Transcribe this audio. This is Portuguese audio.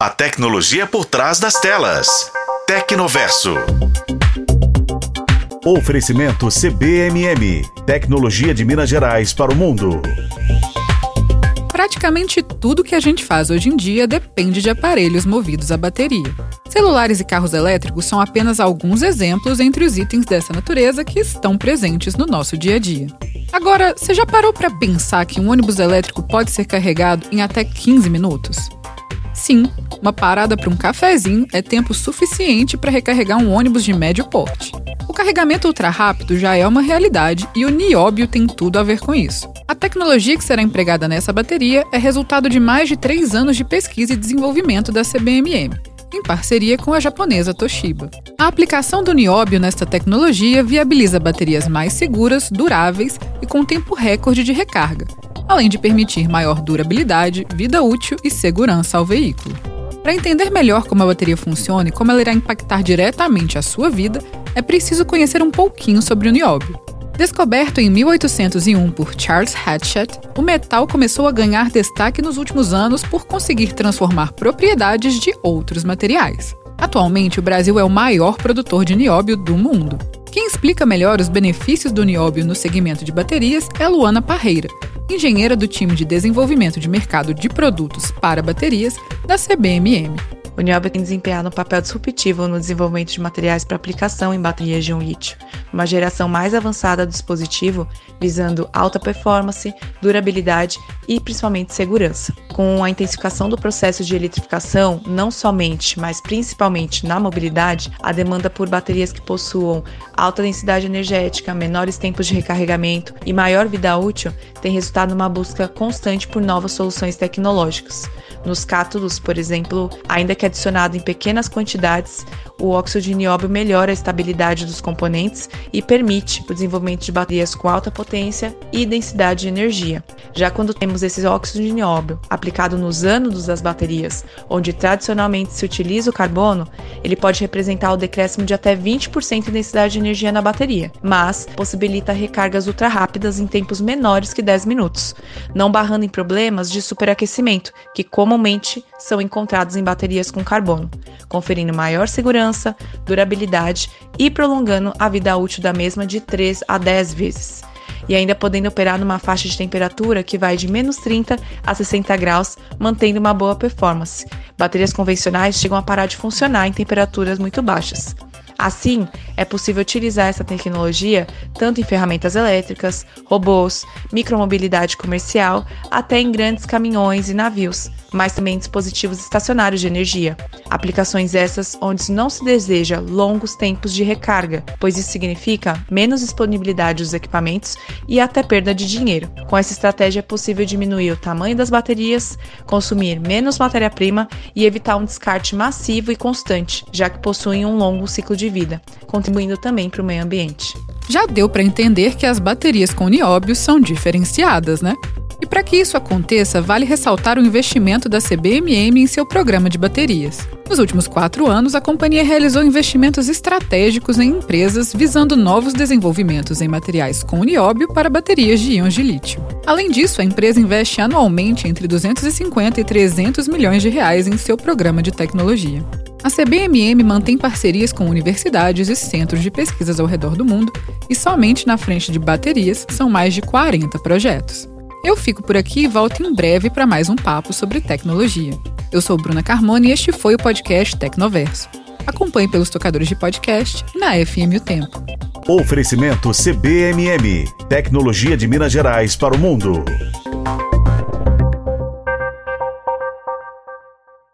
A tecnologia por trás das telas. Tecnoverso. Oferecimento CBMM. Tecnologia de Minas Gerais para o mundo. Praticamente tudo que a gente faz hoje em dia depende de aparelhos movidos a bateria. Celulares e carros elétricos são apenas alguns exemplos entre os itens dessa natureza que estão presentes no nosso dia a dia. Agora, você já parou para pensar que um ônibus elétrico pode ser carregado em até 15 minutos? Sim, uma parada para um cafezinho é tempo suficiente para recarregar um ônibus de médio porte. O carregamento ultra rápido já é uma realidade e o nióbio tem tudo a ver com isso. A tecnologia que será empregada nessa bateria é resultado de mais de três anos de pesquisa e desenvolvimento da CBMM, em parceria com a japonesa Toshiba. A aplicação do nióbio nesta tecnologia viabiliza baterias mais seguras, duráveis e com tempo recorde de recarga, além de permitir maior durabilidade, vida útil e segurança ao veículo. Para entender melhor como a bateria funciona e como ela irá impactar diretamente a sua vida, é preciso conhecer um pouquinho sobre o nióbio. Descoberto em 1801 por Charles Hatchett, o metal começou a ganhar destaque nos últimos anos por conseguir transformar propriedades de outros materiais. Atualmente, o Brasil é o maior produtor de nióbio do mundo. Quem explica melhor os benefícios do nióbio no segmento de baterias é Luana Parreira, engenheira do time de desenvolvimento de mercado de produtos para baterias da CBMM. O nióbio tem desempenhado um papel disruptivo no desenvolvimento de materiais para aplicação em baterias de um lítio, uma geração mais avançada do dispositivo, visando alta performance, durabilidade e principalmente segurança. Com a intensificação do processo de eletrificação, não somente, mas principalmente na mobilidade, a demanda por baterias que possuam alta densidade energética, menores tempos de recarregamento e maior vida útil tem resultado numa busca constante por novas soluções tecnológicas. Nos cátodos, por exemplo, ainda que adicionado em pequenas quantidades, o óxido de nióbio melhora a estabilidade dos componentes e permite o desenvolvimento de baterias com alta potência e densidade de energia. Já quando temos esse óxido de nióbio aplicado nos ânodos das baterias, onde tradicionalmente se utiliza o carbono, ele pode representar o decréscimo de até 20% de densidade de energia na bateria, mas possibilita recargas ultra rápidas em tempos menores que 10 minutos, não barrando em problemas de superaquecimento, que comumente são encontrados em baterias com carbono, conferindo maior segurança, durabilidade e prolongando a vida útil da mesma de 3 a 10 vezes. E ainda podendo operar numa faixa de temperatura que vai de menos 30 a 60 graus, mantendo uma boa performance. Baterias convencionais chegam a parar de funcionar em temperaturas muito baixas. Assim, é possível utilizar essa tecnologia tanto em ferramentas elétricas, robôs, micromobilidade comercial, até em grandes caminhões e navios, mas também em dispositivos estacionários de energia. Aplicações essas onde não se deseja longos tempos de recarga, pois isso significa menos disponibilidade dos equipamentos e até perda de dinheiro. Com essa estratégia é possível diminuir o tamanho das baterias, consumir menos matéria-prima e evitar um descarte massivo e constante, já que possuem um longo ciclo de vida, contribuindo também para o meio ambiente. Já deu para entender que as baterias com nióbio são diferenciadas, né? E para que isso aconteça, vale ressaltar o investimento da CBMM em seu programa de baterias. Nos últimos quatro anos, a companhia realizou investimentos estratégicos em empresas visando novos desenvolvimentos em materiais com nióbio para baterias de íons de lítio. Além disso, a empresa investe anualmente entre 250 e 300 milhões de reais em seu programa de tecnologia. A CBMM mantém parcerias com universidades e centros de pesquisas ao redor do mundo, e somente na frente de baterias são mais de 40 projetos. Eu fico por aqui e volto em breve para mais um papo sobre tecnologia. Eu sou Bruna Carmona e este foi o podcast Tecnoverso. Acompanhe pelos tocadores de podcast na FM O Tempo. Oferecimento CBMM Tecnologia de Minas Gerais para o mundo.